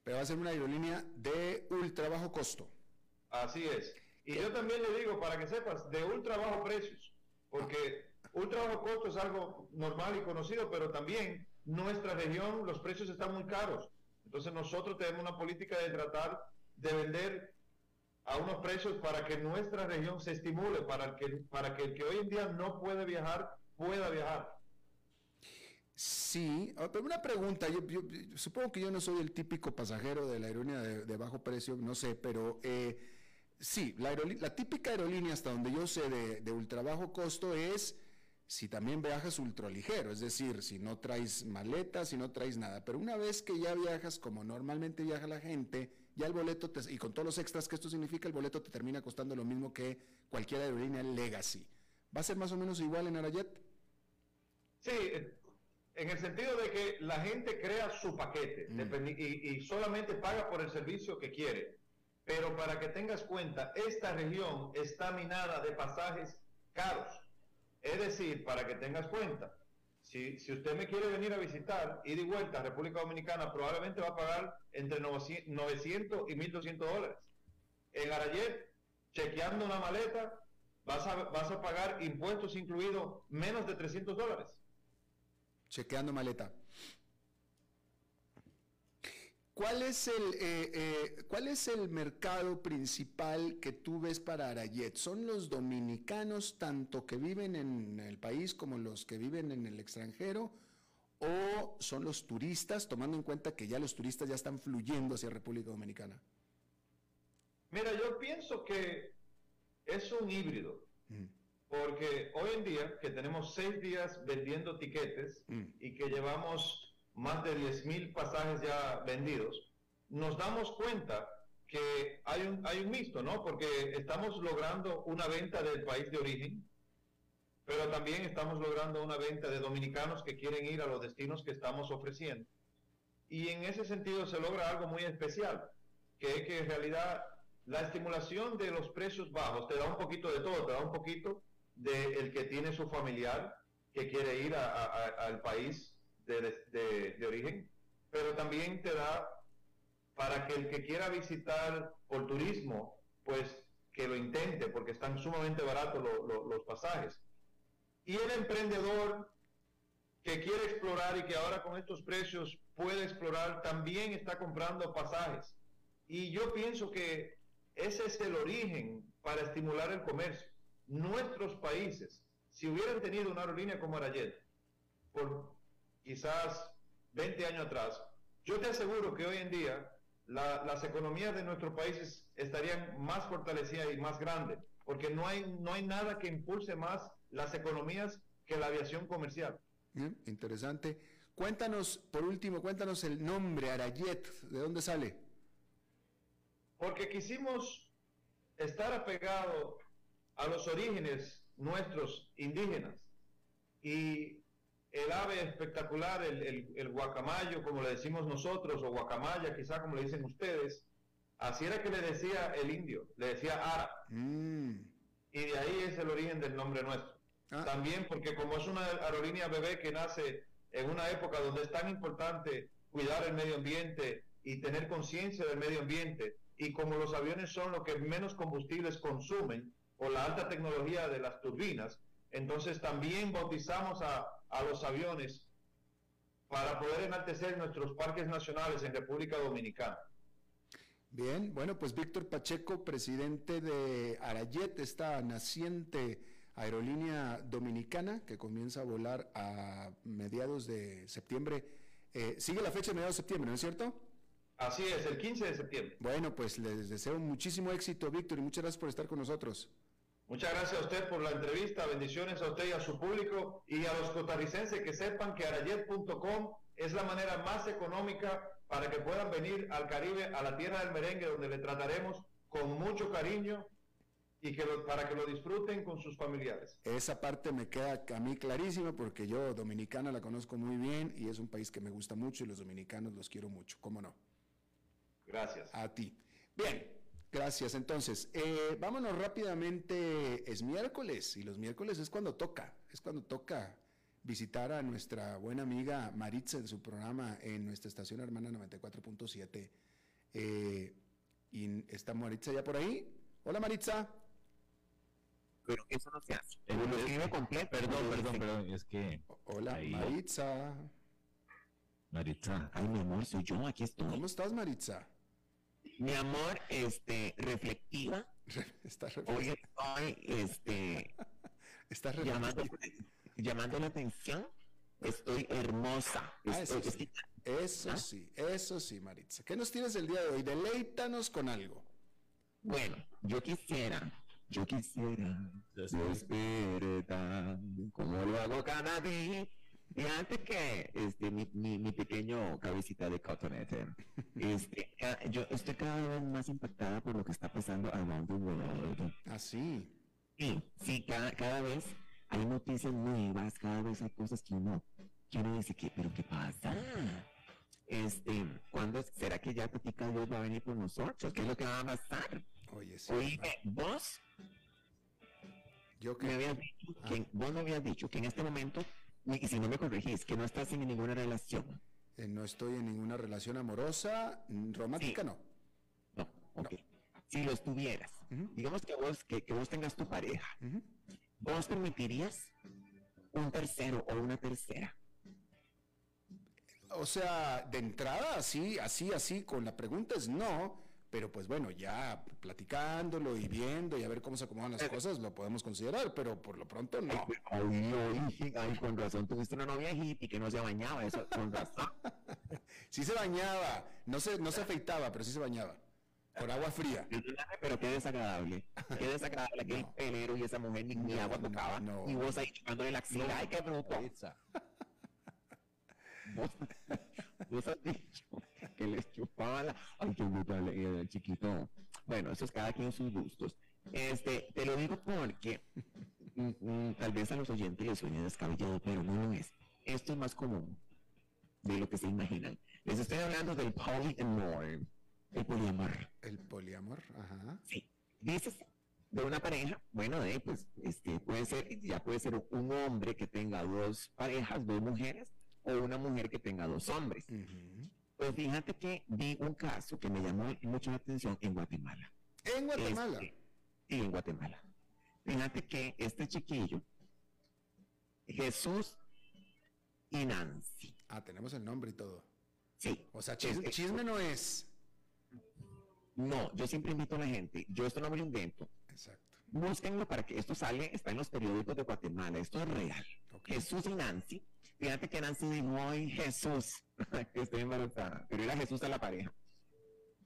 Pero va a ser una aerolínea de ultra bajo costo. Así es. Y yo también le digo, para que sepas, de ultra bajo precios, porque ultra bajo costo es algo normal y conocido, pero también nuestra región, los precios están muy caros. Entonces nosotros tenemos una política de tratar de vender a unos precios para que nuestra región se estimule, para que, para que el que hoy en día no puede viajar, pueda viajar. Sí, pero una pregunta, yo, yo, supongo que yo no soy el típico pasajero de la aerolínea de, de bajo precio, no sé, pero... Eh, Sí, la, la, típica aerolínea hasta donde yo sé de, de ultra bajo costo es si también viajas ultra ligero, es decir, si no traes maletas, si no traes nada. Pero una vez que ya viajas como normalmente viaja la gente, ya el boleto, te, y con todos los extras que esto significa, el boleto te termina costando lo mismo que cualquier aerolínea Legacy. ¿Va a ser más o menos igual en Arayet? Sí, en el sentido de que la gente crea su paquete mm. y, y solamente paga por el servicio que quiere. Pero para que tengas cuenta, esta región está minada de pasajes caros. Es decir, para que tengas cuenta, si, si usted me quiere venir a visitar, ir y vuelta a República Dominicana, probablemente va a pagar entre 900 y 1.200 dólares. En Arayet, chequeando una maleta, vas a, vas a pagar impuestos incluidos menos de 300 dólares. Chequeando maleta. ¿Cuál es, el, eh, eh, ¿Cuál es el mercado principal que tú ves para Arayet? ¿Son los dominicanos tanto que viven en el país como los que viven en el extranjero? ¿O son los turistas, tomando en cuenta que ya los turistas ya están fluyendo hacia República Dominicana? Mira, yo pienso que es un híbrido. Mm. Porque hoy en día, que tenemos seis días vendiendo tiquetes mm. y que llevamos más de 10 mil pasajes ya vendidos, nos damos cuenta que hay un, hay un mixto, ¿no? Porque estamos logrando una venta del país de origen, pero también estamos logrando una venta de dominicanos que quieren ir a los destinos que estamos ofreciendo. Y en ese sentido se logra algo muy especial, que es que en realidad la estimulación de los precios bajos te da un poquito de todo, te da un poquito del que tiene su familiar que quiere ir al país de, origen, pero también te da para que el que quiera visitar por turismo, pues que lo intente, porque están sumamente baratos los pasajes. Y el emprendedor que quiere explorar y que ahora con estos precios puede explorar, también está comprando pasajes. Y yo pienso que ese es el origen para estimular el comercio. Nuestros países, si hubieran tenido una aerolínea como Arayet, por quizás 20 años atrás, yo te aseguro que hoy en día las economías de nuestros países estarían más fortalecidas y más grandes, porque no hay, no hay nada que impulse más las economías que la aviación comercial. interesante. Cuéntanos, por último, cuéntanos el nombre Arayet, ¿de dónde sale? Porque quisimos estar apegado a los orígenes nuestros indígenas y el ave espectacular, el, guacamayo, como le decimos nosotros, o guacamaya, quizá como le dicen ustedes, así era que le decía el indio, le decía ara. Mm. Y de ahí es el origen del nombre nuestro. Ah. También porque como es una aerolínea bebé que nace en una época donde es tan importante cuidar el medio ambiente y tener conciencia del medio ambiente, y como los aviones son los que menos combustibles consumen, por la alta tecnología de las turbinas, entonces también bautizamos a, a los aviones para poder enaltecer nuestros parques nacionales en República Dominicana. Bien, bueno, pues Víctor Pacheco, presidente de Arayet, esta naciente aerolínea dominicana que comienza a volar a mediados de septiembre. Eh, sigue la fecha de mediados de septiembre, ¿no es cierto? Así es, el 15 de septiembre. Bueno, pues les deseo muchísimo éxito, Víctor, y muchas gracias por estar con nosotros. Muchas gracias a usted por la entrevista, bendiciones a usted y a su público y a los costarricenses que sepan que arayet.com es la manera más económica para que puedan venir al Caribe, a la tierra del merengue, donde le trataremos con mucho cariño y que para que lo disfruten con sus familiares. Esa parte me queda a mí clarísima porque yo dominicana la conozco muy bien y es un país que me gusta mucho y los dominicanos los quiero mucho, ¿cómo no? Gracias. A ti. Bien, Gracias. Entonces, eh, vámonos rápidamente. Es miércoles y los miércoles es cuando toca, es cuando toca visitar a nuestra buena amiga Maritza en su programa en nuestra estación hermana 94.7. Eh, y está Maritza ya por ahí. Hola Maritza. Pero eso no se hace. El completo. Perdón, perdón, perdón. Es que. Hola Maritza. Maritza. Ay, mi amor, soy yo, aquí estoy. ¿Cómo estás, Maritza? Mi amor, este, reflectiva. Está reflectiva. Hoy estoy, este, está llamando, llamando la atención. Estoy hermosa. Ah, eso, sí. eso ¿Ah? sí, eso sí, Maritza. ¿Qué nos tienes el día de hoy? Deleítanos con algo. Bueno, yo quisiera, yo quisiera despertar como lo hago cada día y antes que este, mi, mi, pequeño cabecita de cotonete, este, yo estoy cada vez más impactada por lo que está pasando around the world. ¿Ah, sí? Sí, sí, cada, cada vez hay noticias nuevas, cada vez hay cosas que uno quiere decir, que, ¿pero qué pasa? Este, ¿cuándo será que ya Tatica Dios va a venir por nosotros? ¿Qué es lo que va a pasar? Oye, sí. Oye, vos, ¿Yo que... me habías dicho que, ah. vos me habías dicho que en este momento y si no me corregís, que no estás en ninguna relación. Eh, no estoy en ninguna relación amorosa, romántica no. No, ok. Si lo estuvieras, digamos que vos, que, vos tengas tu pareja, ¿vos permitirías un tercero o una tercera? O sea, de entrada, así, así, así, con la pregunta es no, pero pues bueno, ya platicándolo y viendo y a ver cómo se acomodan las cosas, lo podemos considerar, pero por lo pronto no. Ay, ay, con razón, tuviste una novia hippie que no se bañaba, eso, con razón. sí se bañaba, no se, no se afeitaba, pero sí se bañaba. Por agua fría. Pero qué desagradable. Qué desagradable aquel pelero y esa mujer ni, ni agua tocaba. y vos ahí chupándole la axila. ¡Ay, qué bruto! Vos has dicho que les chupaba la... Ay, qué brutal, eh, chiquito. Bueno, eso es cada quien sus gustos. Este, te lo digo porque mm, mm, tal vez a los oyentes les suene descabellado, pero no lo es. Esto es más común de lo que se imaginan. Les estoy hablando del polyamor, el poliamor. El poliamor, ajá. Sí. Dices de una pareja, bueno, de, pues, este, puede ser, ya puede ser un hombre que tenga dos parejas, dos mujeres, o una mujer que tenga dos hombres. Pues fíjate que vi un caso que me llamó mucho la atención en Guatemala. ¿En Guatemala? Este, sí, en Guatemala. Fíjate que este chiquillo, Jesús y Nancy. Ah, tenemos el nombre y todo. Sí. O sea, chisme, chisme no es. No, yo siempre invito a la gente, yo esto no me lo invento. Exacto. Búsquenlo para que esto sale, está en los periódicos de Guatemala, esto es real. Jesús y Nancy. Fíjate que Nancy dijo, ay Jesús, estoy embarazada, pero era Jesús a la pareja.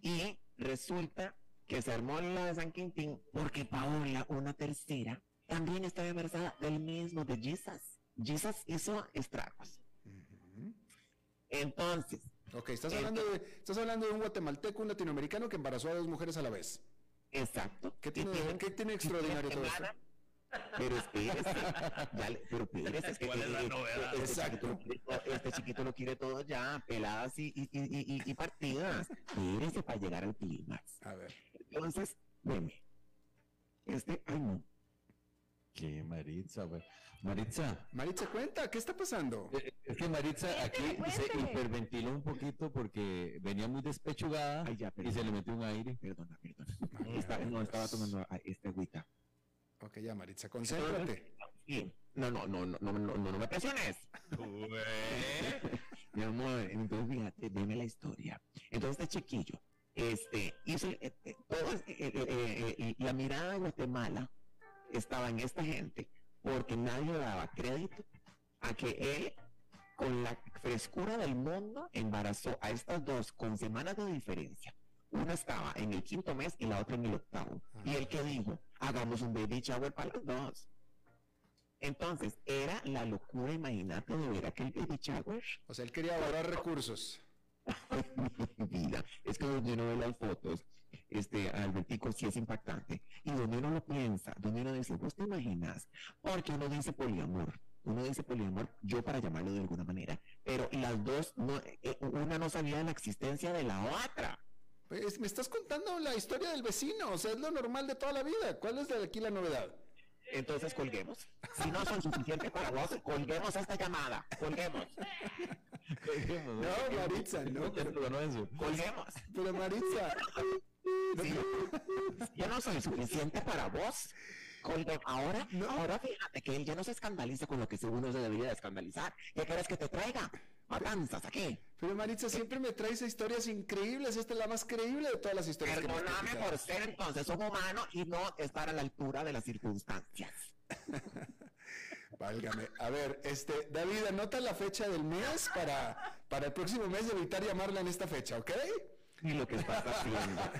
Y resulta que se armó la de San Quintín porque Paola, una tercera, también estaba embarazada del mismo, de Jesus. Jesus hizo estragos. Entonces. Ok, estás hablando, de, estás hablando de un guatemalteco, un latinoamericano que embarazó a dos mujeres a la vez. Exacto. ¿Qué tiene, ¿qué tiene extraordinario todo esto? Pero espérese, ya le, pero espérese, es que ¿Cuál es la eh, novedad? Este, Exacto. chiquito, lo quiere- este chiquito lo quiere todo ya, peladas y, y, y, y, y partidas. Espérese para llegar al clímax. A ver. Entonces, veme. Este, ay no. ¿Qué Maritza, güey? Maritza. Maritza, cuenta, ¿qué está pasando? Eh, Es que Maritza aquí se hiperventiló un poquito porque venía muy despechugada Ay, ya, y se le metió un aire. Perdona, perdona. No, estaba tomando esta agüita. Ok, ya, Maritza, concéntrate. No, no, no, no, no, no, no, no me presiones. Mi amor, entonces fíjate, dime la historia. Entonces este chiquillo, este, hizo, eh, eh, todo, eh, eh, la mirada de Guatemala estaba en esta gente porque nadie daba crédito a que él, con la frescura del mundo, embarazó a estas dos con semanas de diferencia. Una estaba en el quinto mes y la otra en el octavo. Y el que dijo, hagamos un baby shower para los dos. Entonces, era la locura, imagínate, de ver aquel baby shower. O sea, él quería ahorrar recursos. vida. Es que donde uno ve las fotos, este, Albertico sí es impactante. Y donde uno lo piensa, donde uno dice, ¿vos te imaginas? Porque uno dice poliamor. Uno dice poliamor, yo para llamarlo de alguna manera. Pero las dos, no, eh, una no sabía de la existencia de la otra. Pues, me estás contando la historia del vecino, o sea, es lo normal de toda la vida. ¿Cuál es de aquí la novedad? Entonces colguemos. Si no son suficientes para vos, colguemos esta llamada. Colguemos. No, Maritza, no. Pero, Colguemos. pero Maritza, Sí. Yo no soy suficiente para vos. Colguemos. Ahora, ahora fíjate que él ya no se escandaliza con lo que según uno se debería de escandalizar. ¿Qué quieres que te traiga? Matanzas aquí. pero Maritza siempre me traes historias increíbles. Esta es la más creíble de todas las historias Perdóname por ser entonces un humano y no estar a la altura de las circunstancias. Válgame. A ver, este, David, anota la fecha del mes para, para el próximo mes evitar llamarla en esta fecha, ¿ok? Y lo que estás haciendo.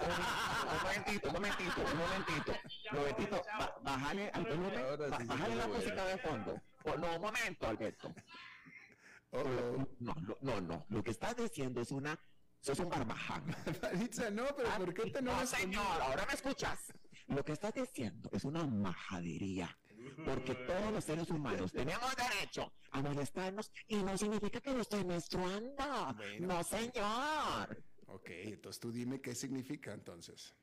un momentito, un momentito, un momentito. Momentito, ba- bájale bájale la música de fondo. Oh, no, un momento, Alberto. Oh. No, lo- no, no. Lo que estás diciendo es una. Eso es un barbaján. Maritza, no, pero ¿por qué te No, enojas señor, ahora me escuchas. Lo que estás diciendo es una majadería. Porque todos los seres humanos tenemos derecho a molestarnos y no significa que lo estoy menstruando. No, señor. Ok, entonces tú dime qué significa entonces.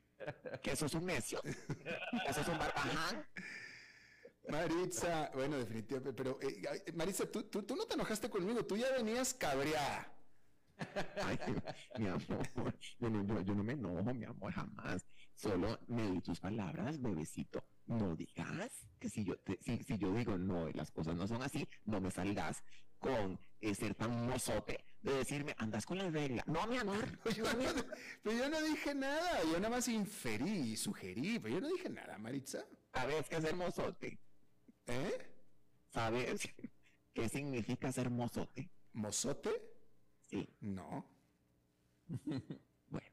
Que eso es un necio. Eso es un barbaján. Maritza, bueno, definitivamente, pero eh, Maritza, tú, tú, tú no te enojaste conmigo, tú ya venías cabreada. Ay, mi amor, yo no, yo- yo no me enojo, mi amor, jamás. Solo me di tus palabras, bebecito. No digas que si yo, te- si, si yo digo no, y las cosas no son así, no me salgas con eh, ser tan mozote de decirme, andas con la regla. No, mi amor. Yo no, pero yo no dije nada, yo nada más inferí y sugerí, pero yo no dije nada, Maritza. ¿Sabes qué es ser mozote? ¿Eh? ¿Sabes qué significa ser mozote? ¿Mozote? Sí. No. Bueno,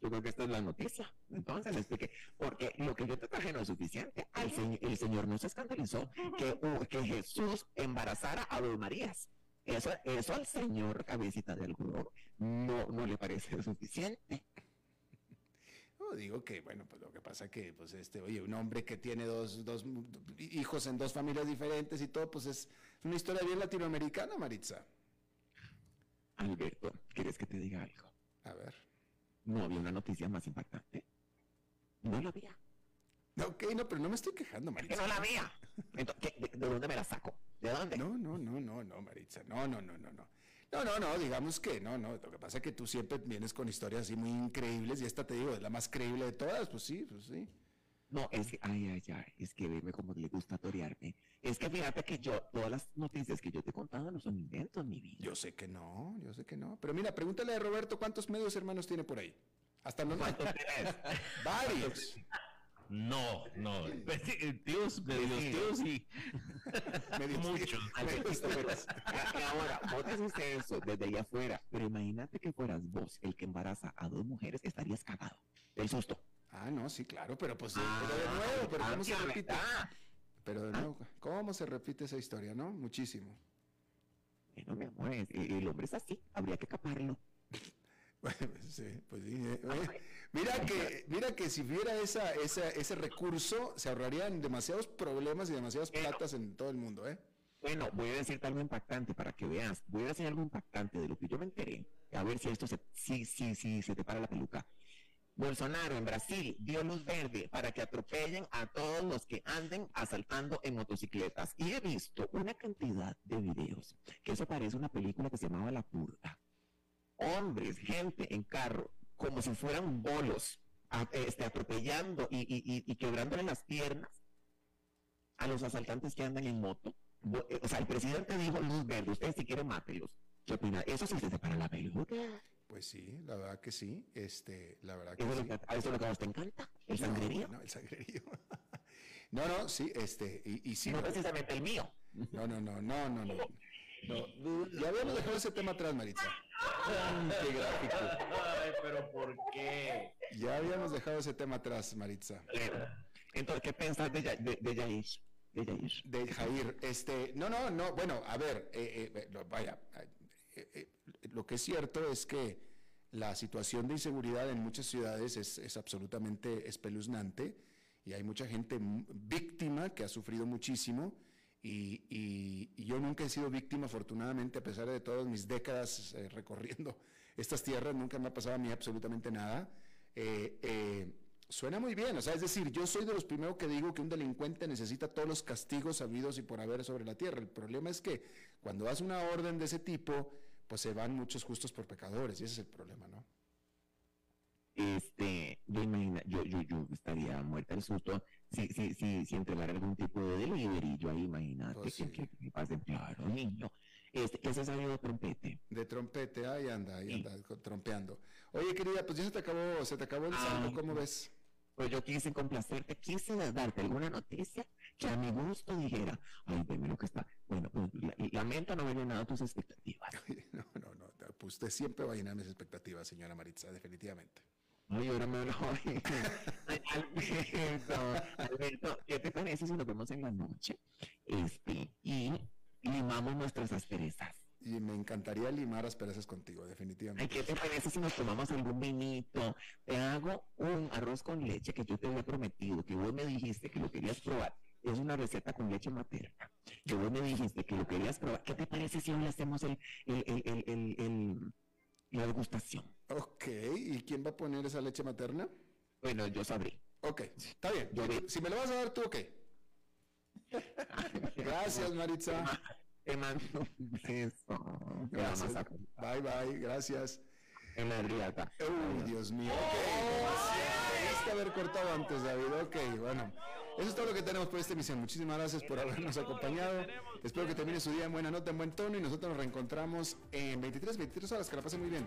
yo creo que esta es la noticia. Entonces le expliqué. Porque lo que yo te traje no es suficiente. El, señor, el Señor no se escandalizó que, uh, que Jesús embarazara a dos Marías. Eso, eso al señor cabecita de algodón no, no le parece suficiente. Digo que, bueno, pues lo que pasa que, pues este, oye, un hombre que tiene dos, dos hijos en dos familias diferentes y todo, pues es una historia bien latinoamericana, Maritza. Alberto, ¿quieres que te diga algo? A ver. ¿No había una noticia más impactante? No la había. No, ok, no, pero no me estoy quejando, Maritza. que no la había. Entonces, ¿de, ¿De dónde me la saco? ¿De dónde? No, no, no, no, no, Maritza. No, no, no, no, no. No, no, no, digamos que no, no. Lo que pasa es que tú siempre vienes con historias así muy increíbles y esta te digo, es la más creíble de todas, pues sí, pues sí. No, es que, ay, ay, ay, es que verme como le gusta torearme. Es que fíjate que yo, todas las noticias que yo te he contado no son inventos, mi vida. Yo sé que no, yo sé que no. Pero mira, pregúntale a Roberto cuántos medios hermanos tiene por ahí. Hasta no. ¿Cuántos? Varios. No, no. Tíos, medios tíos y Medios muchos. Ahora, vos decís eso desde allá afuera, pero imagínate que fueras vos el que embaraza a dos mujeres, estarías cagado. Del susto. Ah, no, sí, claro, pero pues, Ah, pero de nuevo, pero ah, ¿cómo se repite? Pero de nuevo, ¿cómo se repite esa historia, no? Muchísimo. Bueno, mi amor, el, el hombre es así, habría que caparlo. Bueno, sí, pues sí. eh, eh. Mira que, mira que si hubiera esa, esa, ese recurso, se ahorrarían demasiados problemas y demasiadas platas en todo el mundo, ¿eh? Bueno, voy a decirte algo impactante para que veas. Voy a decir algo impactante de lo que yo me enteré. A ver si esto se, sí, sí, sí, se te para la peluca. Bolsonaro en Brasil dio luz verde para que atropellen a todos los que anden asaltando en motocicletas. Y he visto una cantidad de videos que eso parece una película que se llamaba La Purga. Hombres, gente en carro, como si fueran bolos, a- este, atropellando y, y, y, y quebrándole las piernas a los asaltantes que andan en moto. Eh, O sea, el presidente dijo luz verde, ustedes si quieren mátelos. ¿Qué opina? Eso sí se separa la peluca. Pues sí, la verdad que sí. Este, la verdad que Eso sí. que, a eso es lo que a vos te encanta, el No, sangrerío. No, el sangrerío. No, no, sí, este, y, y sí. No, precisamente el mío. no, no, no, no, no, no. No, Ya habíamos dejado ese tema atrás, Maritza. Qué gráfico. Ay, pero ¿por qué? Ya habíamos dejado ese tema atrás, Maritza. Entonces, ¿qué pensás de, Ya- de, de Yair? De Yair. De Jair, este, no, no, no, bueno, a ver, eh, eh, lo- vaya, eh, eh, lo que es cierto es que la situación de inseguridad en muchas ciudades es, es absolutamente espeluznante y hay mucha gente víctima que ha sufrido muchísimo y, y- y yo nunca he sido víctima, afortunadamente, a pesar de todas mis décadas eh, recorriendo estas tierras, nunca me ha pasado a mí absolutamente nada. Eh, eh, Suena muy bien, o sea, es decir, yo soy de los primeros que digo que un delincuente necesita todos los castigos habidos y por haber sobre la tierra. El problema es que cuando das una orden de ese tipo, pues se van muchos justos por pecadores, y ese es el problema, ¿no? Este, yo imagino, yo, yo, yo estaría muerta del susto si, si, si, si entregara algún tipo de delivery. Yo ahí, imagínate, Pues que, sí. que, que pase, claro, niño. Este, ¿qué se de trompete? De trompete, ahí anda, ahí anda, trompeando. Oye, querida, pues ya se te acabó, se te acabó el Ay, saldo, ¿cómo ves? Pues yo quise complacerte, quise darte alguna noticia que a mi gusto dijera, ay, veme lo que está. Bueno, pues la- lamento no haber llenado tus expectativas. No, no, no, pues usted siempre va a llenar mis expectativas, señora Maritza, definitivamente. Ay, ahora me Alberto, Alberto, ¿qué te parece si nos vemos en la noche? Este, y limamos nuestras asperezas. Y me encantaría limar asperezas contigo, Ay, definitivamente. ¿qué te parece si nos tomamos algún vinito? Te hago un arroz con leche que yo te había prometido, que vos me dijiste que lo querías probar. Es una receta con leche materna. Que vos me dijiste que lo querías probar. ¿Qué te parece si hoy hacemos el, el, el- el- la degustación? Ok, ¿y quién va a poner esa leche materna? Bueno, yo sabré. Ok, está bien. Yo Si me lo vas a dar tú, ok. Gracias, Maritza. Te mando un beso. Gracias. Bye, bye, gracias. en la riata. Uy, Dios mío. Ok, demasiado. Debiste haber cortado antes, David. Ok, bueno. Eso es todo lo que tenemos por esta emisión. Muchísimas gracias por habernos acompañado. Espero que termine su día en buena nota, en buen tono y nosotros nos reencontramos en 23, 23 horas. Que la pasen muy bien.